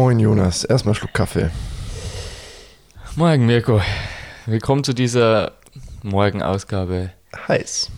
Moin Jonas, erstmal Schluck Kaffee. Morgen Mirko, willkommen zu dieser Morgenausgabe Heiß.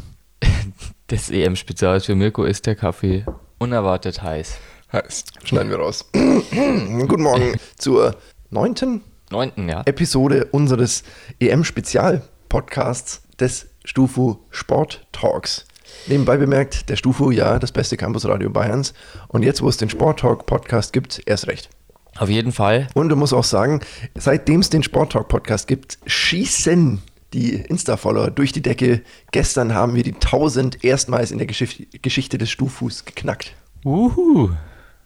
des EM-Spezials. Für Mirko ist der Kaffee unerwartet heiß. Heiß. Schneiden wir raus. Guten Morgen zur neunten Neunten, ja. Episode unseres EM-Spezial-Podcasts des Stufu Sport Talks. Nebenbei bemerkt, der Stufu, ja, das beste Campusradio Bayerns. Und jetzt, wo es den Sport Talk Podcast gibt, erst recht. Auf jeden Fall. Und du musst auch sagen, seitdem es den Sport Talk Podcast gibt, schießen die Insta-Follower durch die Decke. Gestern haben wir die 1000 erstmals in der Geschichte, Geschichte des Stufus geknackt. Uhu.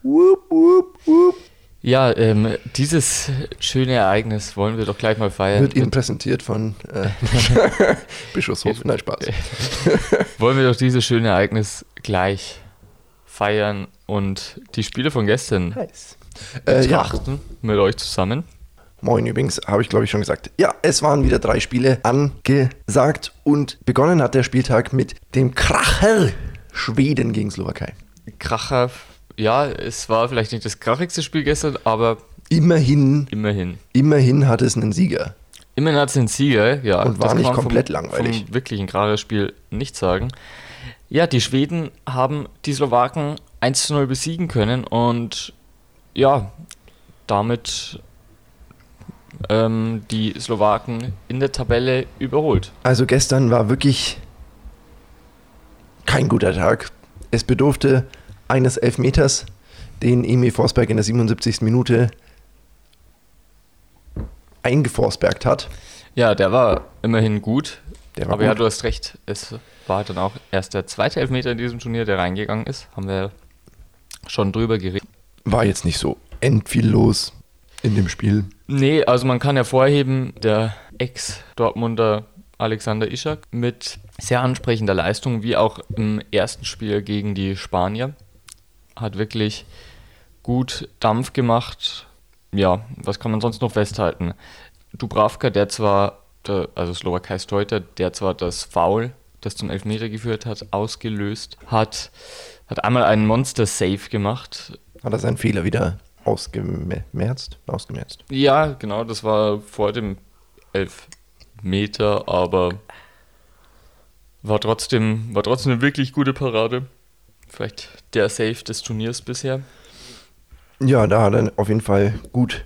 Wupp, wupp, wupp. Ja, ähm, dieses schöne Ereignis wollen wir doch gleich mal feiern. Wird Ihnen präsentiert von äh, Bischofshof. Nein, Spaß. wollen wir doch dieses schöne Ereignis gleich feiern und die Spiele von gestern Heiß. Äh, ja, mit euch zusammen. moin übrigens, habe ich glaube ich schon gesagt. Ja, es waren wieder drei Spiele angesagt und begonnen hat der Spieltag mit dem Kracher Schweden gegen Slowakei. Kracher, ja, es war vielleicht nicht das krachigste Spiel gestern, aber Immerhin, immerhin. immerhin hat es einen Sieger. Immerhin hat es einen Sieger, ja. Und war nicht komplett vom, langweilig. Vom wirklichen Kracher-Spiel nicht sagen. Ja, die Schweden haben die Slowaken 1 zu 0 besiegen können und ja, damit ähm, die Slowaken in der Tabelle überholt. Also gestern war wirklich kein guter Tag. Es bedurfte eines Elfmeters, den Emil Forsberg in der 77. Minute eingeforsbergt hat. Ja, der war immerhin gut. War aber ja, gut. du hast recht. Es war dann auch erst der zweite Elfmeter in diesem Turnier, der reingegangen ist. Haben wir schon drüber geredet. War jetzt nicht so end viel los in dem Spiel. Nee, also man kann hervorheben, der Ex-Dortmunder Alexander Ischak mit sehr ansprechender Leistung, wie auch im ersten Spiel gegen die Spanier. Hat wirklich gut Dampf gemacht. Ja, was kann man sonst noch festhalten? Dubravka, der zwar, der, also Slowakais Torhüter, der zwar das Foul, das zum Elfmeter geführt hat, ausgelöst hat, hat einmal einen Monster-Save gemacht. Hat er seinen Fehler wieder ausgemerzt? Ausgemerzt. Ja, genau, das war vor dem Elfmeter, aber war trotzdem, war trotzdem eine wirklich gute Parade. Vielleicht der Save des Turniers bisher. Ja, da hat er auf jeden Fall gut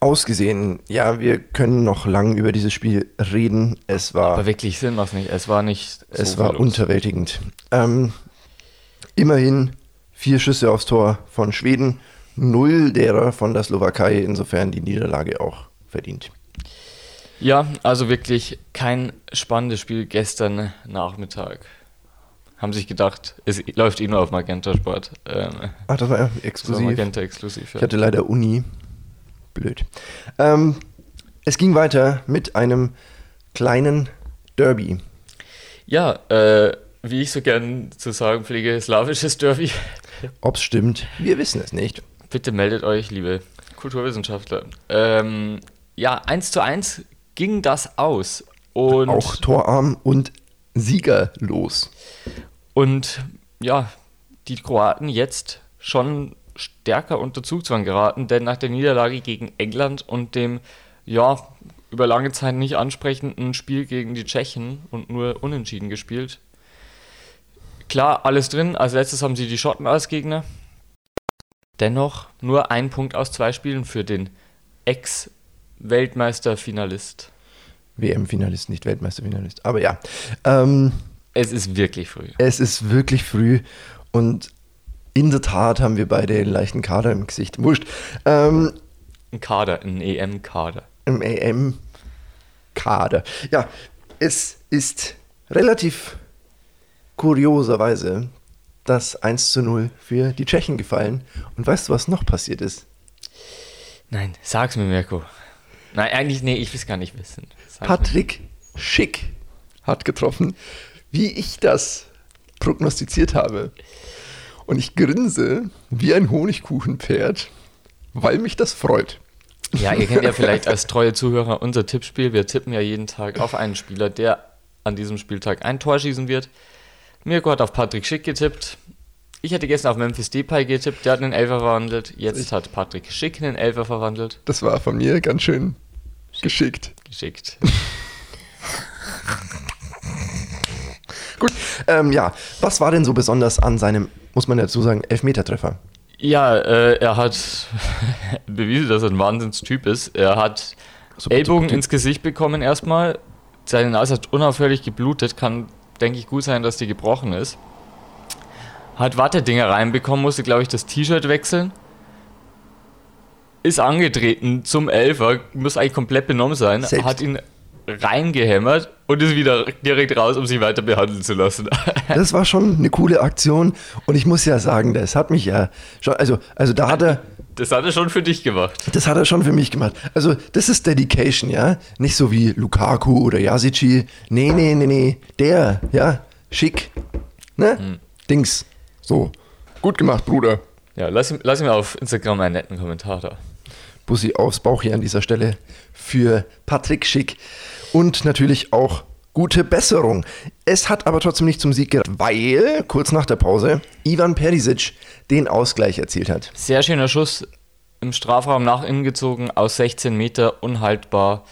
ausgesehen. Ja, wir können noch lang über dieses Spiel reden. Es war, Aber wirklich Sinn was nicht. Es war nicht. es so war viel los. unterwältigend. Ähm, immerhin vier Schüsse aufs Tor von Schweden, null derer von der Slowakei. Insofern die Niederlage auch verdient. Ja, also wirklich kein spannendes Spiel gestern Nachmittag. Haben sich gedacht, es läuft eh nur auf Magenta Sport. Ähm, Ach, das war ja das war exklusiv. Magenta exklusiv. Ja. Ich hatte leider Uni. Blöd. Ähm, es ging weiter mit einem kleinen Derby. Ja, äh, wie ich so gern zu sagen pflege, slawisches Derby. Ob es stimmt, wir wissen es nicht. Bitte meldet euch, liebe Kulturwissenschaftler. Ähm, ja, 1 zu 1 ging das aus. Und, Auch torarm und siegerlos. und ja, die Kroaten jetzt schon stärker unter Zugzwang geraten, denn nach der Niederlage gegen England und dem, ja, über lange Zeit nicht ansprechenden Spiel gegen die Tschechen und nur unentschieden gespielt. Klar, alles drin. Als letztes haben sie die Schotten als Gegner. Dennoch nur ein Punkt aus zwei Spielen für den Ex-Weltmeister-Finalist. WM-Finalist, nicht Weltmeisterfinalist. Aber ja, ähm, Es ist wirklich früh. es ist wirklich früh und in der Tat haben wir beide einen leichten Kader im Gesicht. Wurscht. Ähm, Ein Kader, ein EM-Kader. Im AM-Kader. Ja, es ist relativ kurioserweise das 1 zu 0 für die Tschechen gefallen. Und weißt du, was noch passiert ist? Nein, sag's mir, Mirko. Nein, eigentlich, nee, ich will es gar nicht wissen. Mir. Patrick Schick hat getroffen, wie ich das prognostiziert habe. Und ich grinse wie ein Honigkuchenpferd, weil mich das freut. Ja, ihr kennt ja vielleicht als treue Zuhörer unser Tippspiel. Wir tippen ja jeden Tag auf einen Spieler, der an diesem Spieltag ein Tor schießen wird. Mirko hat auf Patrick Schick getippt. Ich hätte gestern auf Memphis Depay getippt, der hat einen Elfer verwandelt. Jetzt hat Patrick Schick einen Elfer verwandelt. Das war von mir ganz schön geschickt. Geschickt. Gut, ähm, ja. Was war denn so besonders an seinem, muss man dazu sagen, Elfmetertreffer? Ja, äh, er hat bewiesen, dass er ein Wahnsinnstyp ist. Er hat Super Ellbogen Typ. ins Gesicht bekommen erstmal. Seine Nase hat unaufhörlich geblutet. Kann, denke ich, gut sein, dass die gebrochen ist. Hat Wattedinger reinbekommen, musste, glaube ich, das T-Shirt wechseln. Ist angetreten zum Elfer, muss eigentlich komplett benommen sein. Selbst. Hat ihn reingehämmert und ist wieder direkt raus, um sich weiter behandeln zu lassen. Das war schon eine coole Aktion und ich muss ja sagen, das hat mich ja schon, also, also da hat er, Das hat er schon für dich gemacht. das hat er schon für mich gemacht. Also das ist Dedication, ja, nicht so wie Lukaku oder Yasici. Nee, nee, nee, nee, der, ja, schick, ne, Dings, so. Gut gemacht, Bruder. Ja, lass lass ihm auf Instagram einen netten Kommentar da. Bussi aufs Bauch hier an dieser Stelle für Patrick Schick und natürlich auch gute Besserung. Es hat aber trotzdem nicht zum Sieg gereicht, weil kurz nach der Pause Ivan Perisic den Ausgleich erzielt hat. Sehr schöner Schuss im Strafraum nach innen gezogen, aus 16 Meter, unhaltbar,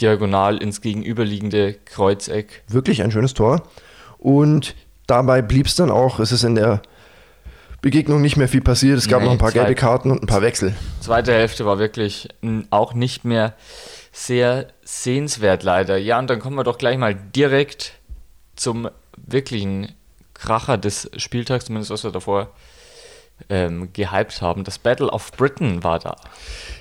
diagonal ins gegenüberliegende Kreuzeck. Wirklich ein schönes Tor und dabei blieb es dann auch. Es ist in der Begegnung nicht mehr viel passiert. Es gab Nee, noch ein paar gelbe Karten und ein paar Wechsel. Zweite Hälfte war wirklich auch nicht mehr sehr sehenswert leider. Ja, und dann kommen wir doch gleich mal direkt zum wirklichen Kracher des Spieltags, zumindest was wir davor ähm, gehypt haben. Das Battle of Britain war da.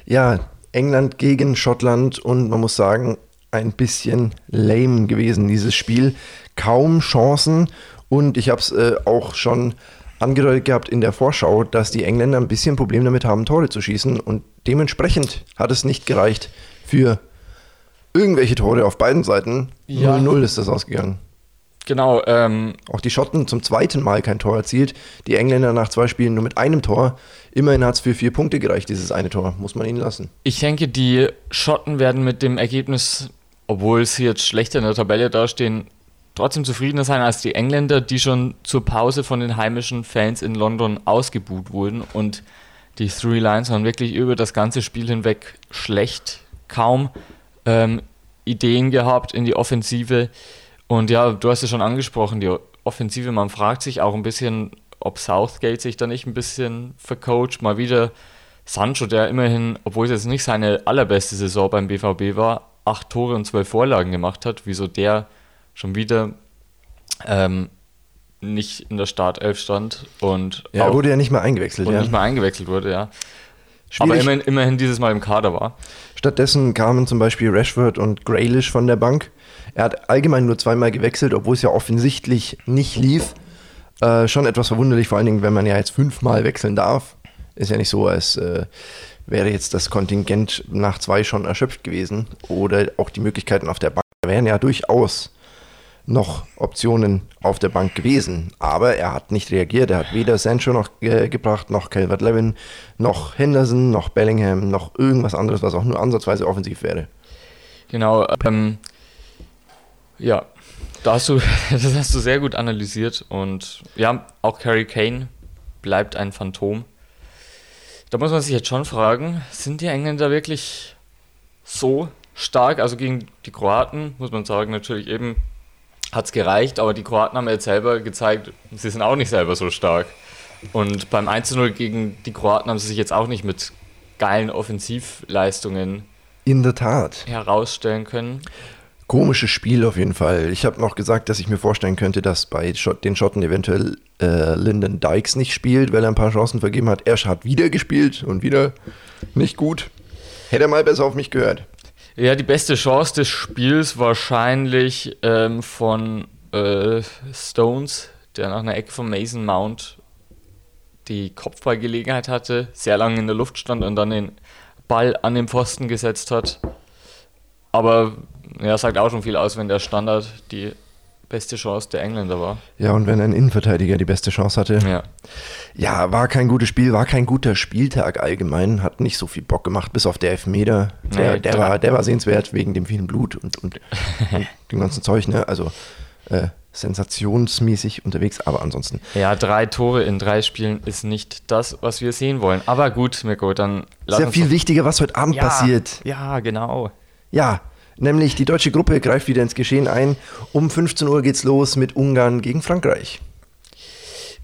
Ja, England gegen Schottland und man muss sagen, ein bisschen lame gewesen, dieses Spiel. Kaum Chancen und ich habe es äh, auch schon angedeutet gehabt in der Vorschau, dass die Engländer ein bisschen Problem damit haben, Tore zu schießen und dementsprechend hat es nicht gereicht für irgendwelche Tore auf beiden Seiten. Ja. 0-0 ist das ausgegangen. Genau, ähm, Auch die Schotten zum zweiten Mal kein Tor erzielt. Die Engländer nach zwei Spielen nur mit einem Tor. Immerhin hat es für vier Punkte gereicht, dieses eine Tor. Muss man ihnen lassen. Ich denke, die Schotten werden mit dem Ergebnis, obwohl sie jetzt schlechter in der Tabelle dastehen, trotzdem zufriedener sein als die Engländer, die schon zur Pause von den heimischen Fans in London ausgebuht wurden. Und die Three Lions waren wirklich über das ganze Spiel hinweg schlecht. Kaum ähm, Ideen gehabt in die Offensive. Und ja, du hast es schon angesprochen, die Offensive, man fragt sich auch ein bisschen, ob Southgate sich da nicht ein bisschen vercoacht. Mal wieder Sancho, der immerhin, obwohl es jetzt nicht seine allerbeste Saison beim BVB war, acht Tore und zwölf Vorlagen gemacht hat, wieso der schon wieder ähm, nicht in der Startelf stand und, Ja, er wurde ja nicht mal eingewechselt. und Ja. nicht mal eingewechselt wurde, ja. Schwierig. Aber immerhin, immerhin dieses Mal im Kader war. Stattdessen kamen zum Beispiel Rashford und Graylish von der Bank. Er hat allgemein nur zweimal gewechselt, obwohl es ja offensichtlich nicht lief. Äh, schon etwas verwunderlich, vor allen Dingen, wenn man ja jetzt fünfmal wechseln darf. Ist ja nicht so, als äh, wäre jetzt das Kontingent nach zwei schon erschöpft gewesen. Oder auch die Möglichkeiten auf der Bank wären ja durchaus noch Optionen auf der Bank gewesen. Aber er hat nicht reagiert. Er hat weder Sancho noch äh, gebracht, noch Calvert-Lewin, noch Henderson, noch Bellingham, noch irgendwas anderes, was auch nur ansatzweise offensiv wäre. Genau, ähm, ja, da hast du, das hast du sehr gut analysiert und ja, auch Harry Kane bleibt ein Phantom. Da muss man sich jetzt schon fragen, sind die Engländer wirklich so stark? Also gegen die Kroaten, muss man sagen, natürlich eben hat es gereicht, aber die Kroaten haben jetzt selber gezeigt, sie sind auch nicht selber so stark. Und beim 1-0 gegen die Kroaten haben sie sich jetzt auch nicht mit geilen Offensivleistungen In der Tat. herausstellen können. Komisches Spiel auf jeden Fall. Ich habe noch gesagt, dass ich mir vorstellen könnte, dass bei den Schotten eventuell äh, Lyndon Dykes nicht spielt, weil er ein paar Chancen vergeben hat. Er hat wieder gespielt und wieder nicht gut. Hätte er mal besser auf mich gehört. Ja, die beste Chance des Spiels wahrscheinlich ähm, von äh, Stones, der nach einer Ecke von Mason Mount die Kopfballgelegenheit hatte, sehr lange in der Luft stand und dann den Ball an den Pfosten gesetzt hat. Aber ja, sagt auch schon viel aus, wenn der Standard die beste Chance der Engländer war. Ja, und wenn ein Innenverteidiger die beste Chance hatte. Ja. Ja, war kein gutes Spiel, war kein guter Spieltag allgemein, hat nicht so viel Bock gemacht, bis auf der Elfmeter. Der, Nee, der, war, der war sehenswert wegen dem vielen Blut und, und, und dem ganzen Zeug, ne? Also äh, sensationsmäßig unterwegs, aber ansonsten. Ja, drei Tore in drei Spielen ist nicht das, was wir sehen wollen. Aber gut, Mirko, dann Sehr viel wichtiger, was heute Abend ja, passiert. Ja, genau. Ja, nämlich die deutsche Gruppe greift wieder ins Geschehen ein. Um 15 Uhr geht's los mit Ungarn gegen Frankreich.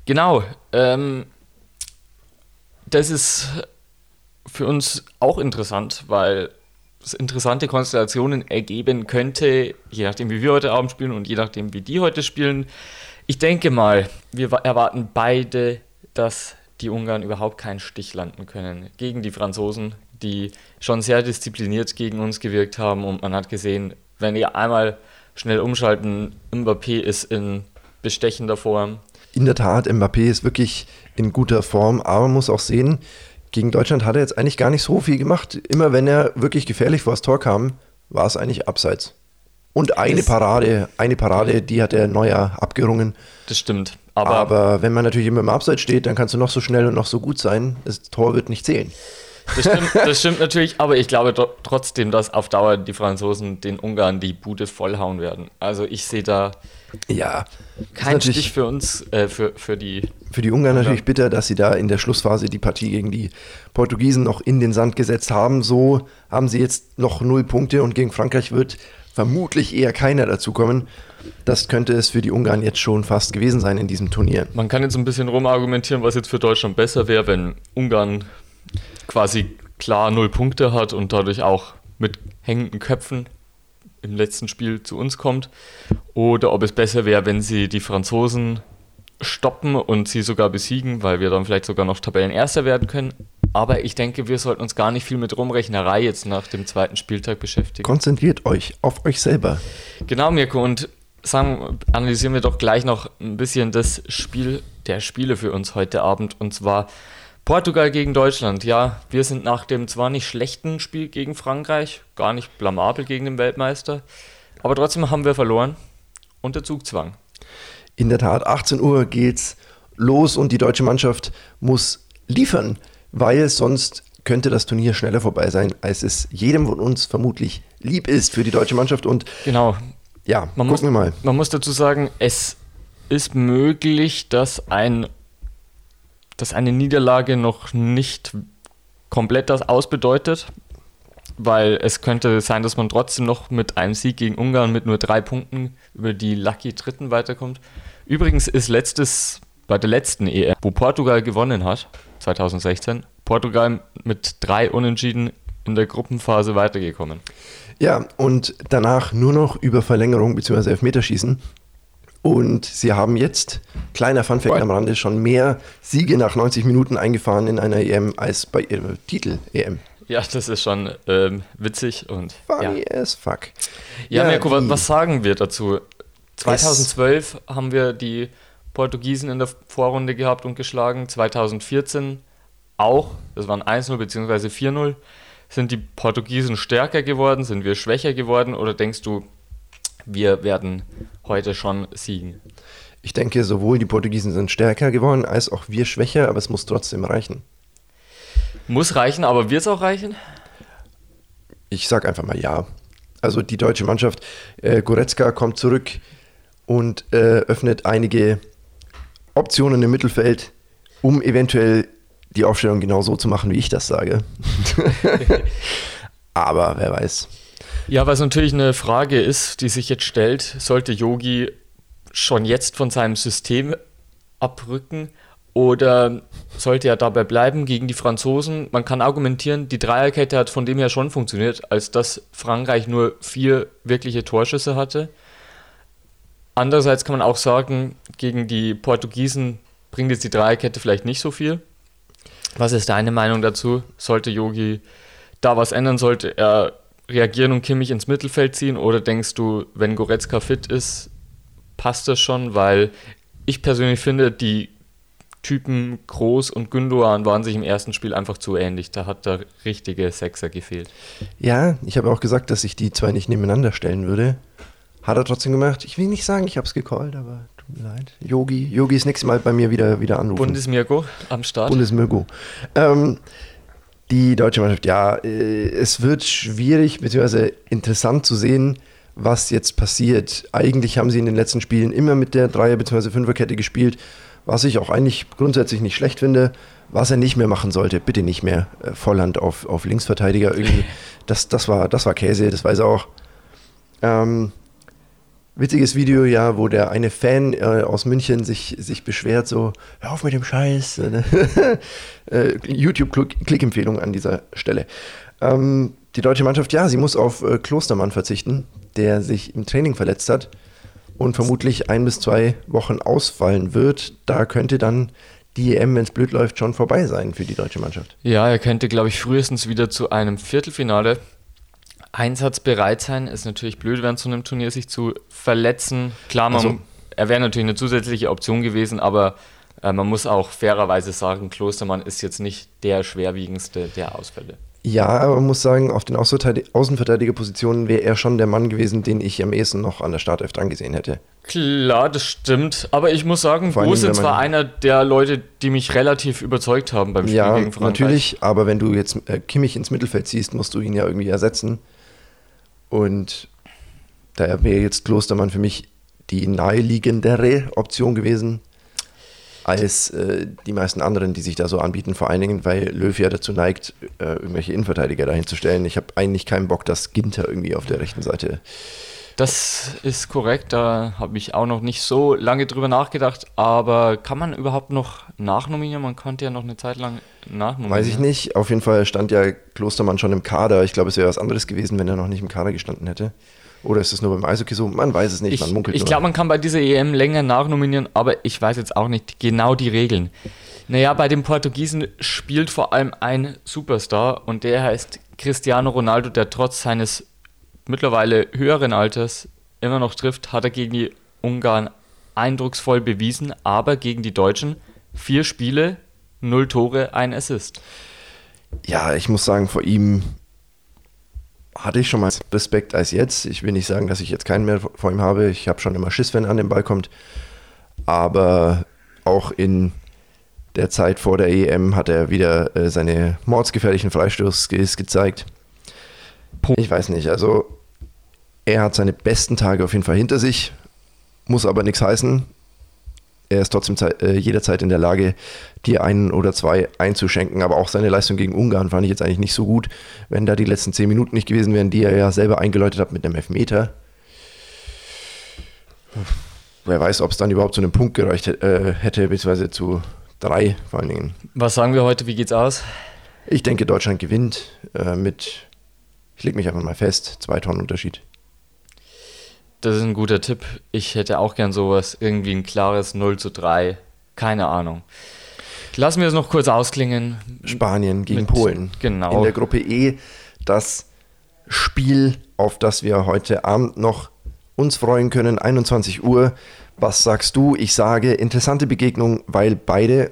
Genau. Ähm, das ist für uns auch interessant, weil es interessante Konstellationen ergeben könnte, je nachdem, wie wir heute Abend spielen und je nachdem, wie die heute spielen. Ich denke mal, wir erwarten beide, dass die Ungarn überhaupt keinen Stich landen können gegen die Franzosen, die schon sehr diszipliniert gegen uns gewirkt haben und man hat gesehen, wenn die einmal schnell umschalten, Mbappé ist in bestechender Form. In der Tat, Mbappé ist wirklich in guter Form, aber man muss auch sehen, gegen Deutschland hat er jetzt eigentlich gar nicht so viel gemacht. Immer wenn er wirklich gefährlich vor das Tor kam, war es eigentlich abseits. Und eine das Parade, eine Parade, die hat er Neuer abgerungen. Das stimmt. Aber, aber wenn man natürlich immer im Abseits steht, dann kannst du noch so schnell und noch so gut sein. Das Tor wird nicht zählen. Das stimmt, das stimmt natürlich, aber ich glaube trotzdem, dass auf Dauer die Franzosen den Ungarn die Bude vollhauen werden. Also ich sehe da ja, kein Stich für uns, äh, für, für die. Für die Ungarn natürlich bitter, dass sie da in der Schlussphase die Partie gegen die Portugiesen noch in den Sand gesetzt haben. So haben sie jetzt noch null Punkte und gegen Frankreich wird vermutlich eher keiner dazukommen. Das könnte es für die Ungarn jetzt schon fast gewesen sein in diesem Turnier. Man kann jetzt ein bisschen rumargumentieren, was jetzt für Deutschland besser wäre, wenn Ungarn quasi klar null Punkte hat und dadurch auch mit hängenden Köpfen im letzten Spiel zu uns kommt. Oder ob es besser wäre, wenn sie die Franzosen stoppen und sie sogar besiegen, weil wir dann vielleicht sogar noch Tabellenerster werden können. Aber ich denke, wir sollten uns gar nicht viel mit Rumrechnerei jetzt nach dem zweiten Spieltag beschäftigen. Konzentriert euch auf euch selber. Genau, Mirko. Und sagen, analysieren wir doch gleich noch ein bisschen das Spiel der Spiele für uns heute Abend. Und zwar Portugal gegen Deutschland. Ja, wir sind nach dem zwar nicht schlechten Spiel gegen Frankreich, gar nicht blamabel gegen den Weltmeister, aber trotzdem haben wir verloren unter Zugzwang. In der Tat, 18 Uhr geht's los und die deutsche Mannschaft muss liefern, weil sonst könnte das Turnier schneller vorbei sein, als es jedem von uns vermutlich lieb ist für die deutsche Mannschaft. Und genau, ja, man gucken muss, wir mal. Man muss dazu sagen, es ist möglich, dass ein dass eine Niederlage noch nicht komplett das ausbedeutet, weil es könnte sein, dass man trotzdem noch mit einem Sieg gegen Ungarn mit nur drei Punkten über die Lucky Dritten weiterkommt. Übrigens ist letztes bei der letzten EM, wo Portugal gewonnen hat, 2016, Portugal mit drei Unentschieden in der Gruppenphase weitergekommen. Ja, und danach nur noch über Verlängerung bzw. Elfmeterschießen. Und sie haben jetzt, kleiner Funfact am Rande, schon mehr Siege nach 90 Minuten eingefahren in einer EM als bei ihrer Titel-EM. Ja, das ist schon ähm, witzig und. Funny ja. as fuck. Ja, ja Mirko, was, was sagen wir dazu? 2012 es haben wir die Portugiesen in der Vorrunde gehabt und geschlagen. 2014 auch. Das waren 1-0 bzw. 4-0. Sind die Portugiesen stärker geworden? Sind wir schwächer geworden? Oder denkst du, wir werden heute schon siegen. Ich denke, sowohl die Portugiesen sind stärker geworden, als auch wir schwächer, aber es muss trotzdem reichen. Muss reichen, aber wird es auch reichen? Ich sage einfach mal ja. Also die deutsche Mannschaft, äh, Goretzka kommt zurück und äh, öffnet einige Optionen im Mittelfeld, um eventuell die Aufstellung genau so zu machen, wie ich das sage. aber wer weiß. Ja, was natürlich eine Frage ist, die sich jetzt stellt, sollte Yogi schon jetzt von seinem System abrücken oder sollte er dabei bleiben gegen die Franzosen? Man kann argumentieren, die Dreierkette hat von dem her schon funktioniert, als dass Frankreich nur vier wirkliche Torschüsse hatte. Andererseits kann man auch sagen, gegen die Portugiesen bringt jetzt die Dreierkette vielleicht nicht so viel. Was ist deine Meinung dazu? Sollte Yogi da was ändern? Sollte er reagieren und Kimmich ins Mittelfeld ziehen? Oder denkst du, wenn Goretzka fit ist, passt das schon? Weil ich persönlich finde, die Typen Groß und Gündogan waren sich im ersten Spiel einfach zu ähnlich. Da hat der richtige Sechser gefehlt. Ja, ich habe auch gesagt, dass ich die zwei nicht nebeneinander stellen würde. Hat er trotzdem gemacht. Ich will nicht sagen, ich habe es gecallt, aber tut mir leid. Yogi, Yogi ist nächstes Mal bei mir wieder, wieder anrufen. Bundesmirko am Start. Bundesmirko. Ähm, die deutsche Mannschaft, ja, äh, es wird schwierig bzw. interessant zu sehen, was jetzt passiert. Eigentlich haben sie in den letzten Spielen immer mit der Dreier- bzw. Fünferkette gespielt, was ich auch eigentlich grundsätzlich nicht schlecht finde. Was er nicht mehr machen sollte, bitte nicht mehr äh, Volland auf, auf Linksverteidiger irgendwie. Das, das, war, das war Käse, das weiß er auch. Ähm, witziges Video, ja, wo der eine Fan äh, aus München sich, sich beschwert, so, hör auf mit dem Scheiß. äh, YouTube-Klick-Empfehlung an dieser Stelle. Ähm, die deutsche Mannschaft, ja, sie muss auf äh, Klostermann verzichten, der sich im Training verletzt hat und vermutlich ein bis zwei Wochen ausfallen wird. Da könnte dann die EM, wenn es blöd läuft, schon vorbei sein für die deutsche Mannschaft. Ja, er könnte, glaube ich, frühestens wieder zu einem Viertelfinale einsatzbereit sein. Ist natürlich blöd, während so einem Turnier sich zu verletzen. Klar, man, also, er wäre natürlich eine zusätzliche Option gewesen, aber äh, man muss auch fairerweise sagen, Klostermann ist jetzt nicht der schwerwiegendste der Ausfälle. Ja, aber man muss sagen, auf den Außenverteidigerpositionen wäre er schon der Mann gewesen, den ich am ehesten noch an der Startelf dran gesehen hätte. Klar, das stimmt. Aber ich muss sagen, Gosens war einer der Leute, die mich relativ überzeugt haben beim Spiel ja, gegen Frankreich. natürlich. Aber wenn du jetzt äh, Kimmich ins Mittelfeld ziehst, musst du ihn ja irgendwie ersetzen. Und da wäre jetzt Klostermann für mich die naheliegendere Option gewesen als äh, die meisten anderen, die sich da so anbieten. Vor allen Dingen, weil Löw ja dazu neigt, äh, irgendwelche Innenverteidiger dahin zu stellen. Ich habe eigentlich keinen Bock, dass Ginter irgendwie auf der rechten Seite. Das ist korrekt, da habe ich auch noch nicht so lange drüber nachgedacht, aber kann man überhaupt noch nachnominieren? Man konnte ja noch eine Zeit lang nachnominieren. Weiß ich nicht, auf jeden Fall stand ja Klostermann schon im Kader. Ich glaube, es wäre was anderes gewesen, wenn er noch nicht im Kader gestanden hätte. Oder ist das nur beim Eishockey so? Man weiß es nicht, ich, man munkelt Ich glaube, man kann bei dieser EM länger nachnominieren, aber ich weiß jetzt auch nicht genau die Regeln. Naja, bei den Portugiesen spielt vor allem ein Superstar und der heißt Cristiano Ronaldo, der trotz seines mittlerweile höheren Alters immer noch trifft, hat er gegen die Ungarn eindrucksvoll bewiesen, aber gegen die Deutschen vier Spiele, null Tore, ein Assist. Ja, ich muss sagen, vor ihm hatte ich schon mal Respekt als jetzt. Ich will nicht sagen, dass ich jetzt keinen mehr vor ihm habe. Ich habe schon immer Schiss, wenn er an den Ball kommt. Aber auch in der Zeit vor der EM hat er wieder äh, seine mordsgefährlichen Freistoßskills gezeigt. Ich weiß nicht, also er hat seine besten Tage auf jeden Fall hinter sich, muss aber nichts heißen er ist trotzdem äh, jederzeit in der Lage, dir einen oder zwei einzuschenken. Aber auch seine Leistung gegen Ungarn fand ich jetzt eigentlich nicht so gut. Wenn da die letzten zehn Minuten nicht gewesen wären, die er ja selber eingeläutet hat mit einem Elfmeter. Wer weiß, ob es dann überhaupt zu einem Punkt gereicht äh, hätte, beziehungsweise zu drei vor allen Dingen. Was sagen wir heute? Wie geht's aus? Ich denke, Deutschland gewinnt äh, mit, ich lege mich einfach mal fest, zwei Tonnen Unterschied. Das ist ein guter Tipp. Ich hätte auch gern sowas, irgendwie ein klares 0 zu 3. Keine Ahnung. Lassen wir es noch kurz ausklingen. Spanien gegen Mit, Polen. Genau. In der Gruppe E das Spiel, auf das wir heute Abend noch uns freuen können, 21 Uhr. Was sagst du? Ich sage interessante Begegnung, weil beide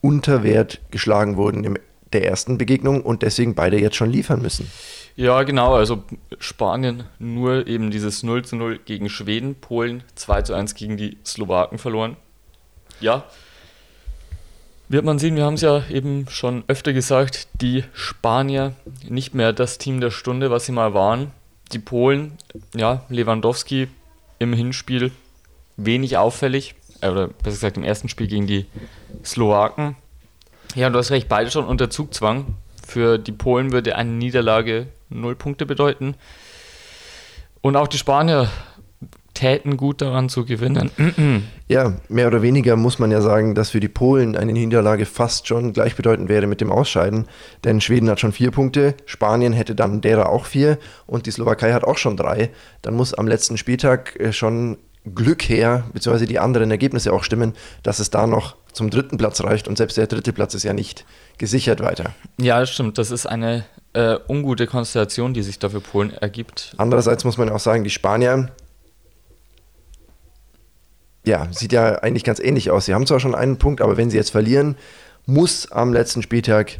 unter Wert geschlagen wurden in der ersten Begegnung und deswegen beide jetzt schon liefern müssen. Ja, genau. Also Spanien nur eben dieses 0 zu 0 gegen Schweden, Polen 2 zu 1 gegen die Slowaken verloren. Ja. Wird man sehen, wir haben es ja eben schon öfter gesagt, die Spanier nicht mehr das Team der Stunde, was sie mal waren. Die Polen, ja, Lewandowski im Hinspiel wenig auffällig, äh, oder besser gesagt im ersten Spiel gegen die Slowaken. Ja, du hast recht, beide schon unter Zugzwang. Für die Polen würde eine Niederlage null Punkte bedeuten. Und auch die Spanier täten gut daran zu gewinnen. ja, mehr oder weniger muss man ja sagen, dass für die Polen eine Niederlage fast schon gleichbedeutend wäre mit dem Ausscheiden. Denn Schweden hat schon vier Punkte, Spanien hätte dann derer auch vier und die Slowakei hat auch schon drei. Dann muss am letzten Spieltag äh, schon Glück her, beziehungsweise die anderen Ergebnisse auch stimmen, dass es da noch zum dritten Platz reicht und selbst der dritte Platz ist ja nicht gesichert weiter. Ja, das stimmt. Das ist eine äh, ungute Konstellation, die sich da für Polen ergibt. Andererseits muss man auch sagen, die Spanier, ja, sieht ja eigentlich ganz ähnlich aus. Sie haben zwar schon einen Punkt, aber wenn sie jetzt verlieren, muss am letzten Spieltag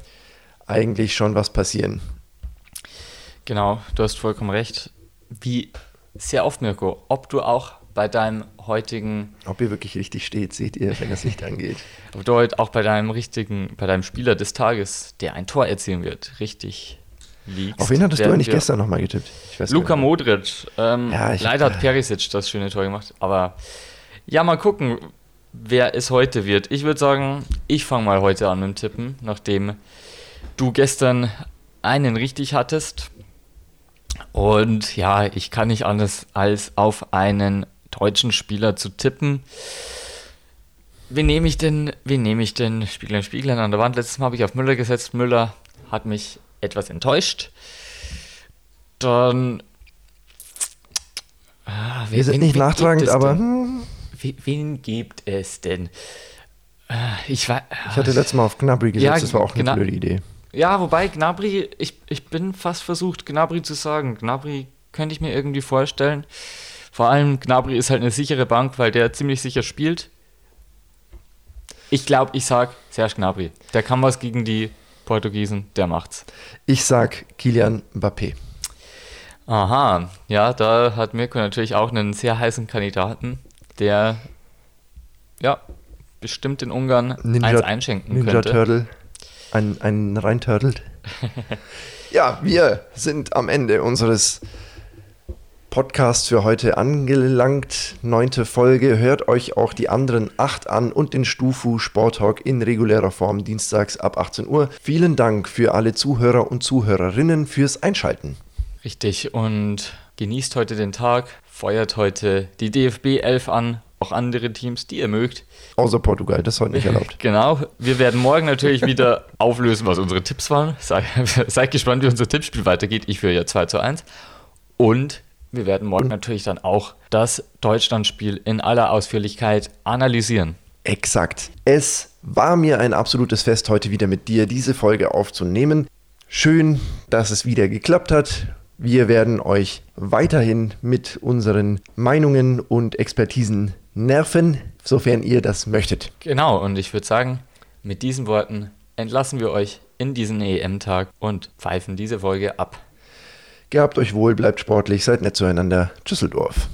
eigentlich schon was passieren. Genau, du hast vollkommen recht. Wie sehr oft, Mirko, ob du auch bei deinem heutigen. Ob ihr wirklich richtig steht, seht ihr, wenn das Licht angeht. Ob du heute auch bei deinem richtigen, bei deinem Spieler des Tages, der ein Tor erzielen wird, richtig liegst. Auf wen hattest du eigentlich gestern nochmal getippt? Ich weiß Luka. Modric. Ähm, Ja, ich- leider hat Perisic das schöne Tor gemacht. Aber ja, mal gucken, wer es heute wird. Ich würde sagen, ich fange mal heute an mit dem Tippen, nachdem du gestern einen richtig hattest. Und ja, ich kann nicht anders als auf einen deutschen Spieler zu tippen. Wen nehme ich denn? Wen nehme ich denn? Spieglein, Spieglein an der Wand. Letztes Mal habe ich auf Müller gesetzt. Müller hat mich etwas enttäuscht. Dann. Ah, Wir sind wen- nicht wen nachtragend, aber hm, Wen, wen gibt es denn? Ah, Ich war. ich hatte letztes Mal auf Gnabry gesetzt, Ja, das war auch eine genau. blöde Idee. Ja, wobei Gnabry, ich, ich bin fast versucht, Gnabry zu sagen. Gnabry könnte ich mir irgendwie vorstellen. Vor allem Gnabry ist halt eine sichere Bank, weil der ziemlich sicher spielt. Ich glaube, ich sag Serge Gnabry. Der kann was gegen die Portugiesen, der macht's. Ich sag Kilian Mbappé. Aha, ja, da hat Mirko natürlich auch einen sehr heißen Kandidaten, der ja bestimmt in Ungarn eins einschenken Ninja könnte. Turtle. Ein, ein reinturtelt. ja, wir sind am Ende unseres Podcasts für heute angelangt. Neunte Folge. Hört euch auch die anderen acht an und den Stufu Sport Talk in regulärer Form dienstags ab 18 Uhr. Vielen Dank für alle Zuhörer und Zuhörerinnen fürs Einschalten. Richtig, und genießt heute den Tag, feuert heute die DFB 11 an, auch andere Teams, die ihr mögt. Außer Portugal, das ist heute nicht erlaubt. Genau, wir werden morgen natürlich wieder auflösen, was unsere Tipps waren. Sei, seid gespannt, wie unser Tippspiel weitergeht. Ich führe ja 2 zu 1. Und wir werden morgen natürlich dann auch das Deutschlandspiel in aller Ausführlichkeit analysieren. Exakt. Es war mir ein absolutes Fest, heute wieder mit dir diese Folge aufzunehmen. Schön, dass es wieder geklappt hat. Wir werden euch weiterhin mit unseren Meinungen und Expertisen nerven, sofern ihr das möchtet. Genau, und ich würde sagen, mit diesen Worten entlassen wir euch in diesen EM-Tag und pfeifen diese Folge ab. Gehabt euch wohl, bleibt sportlich, seid nett zueinander. Tschüsseldorf.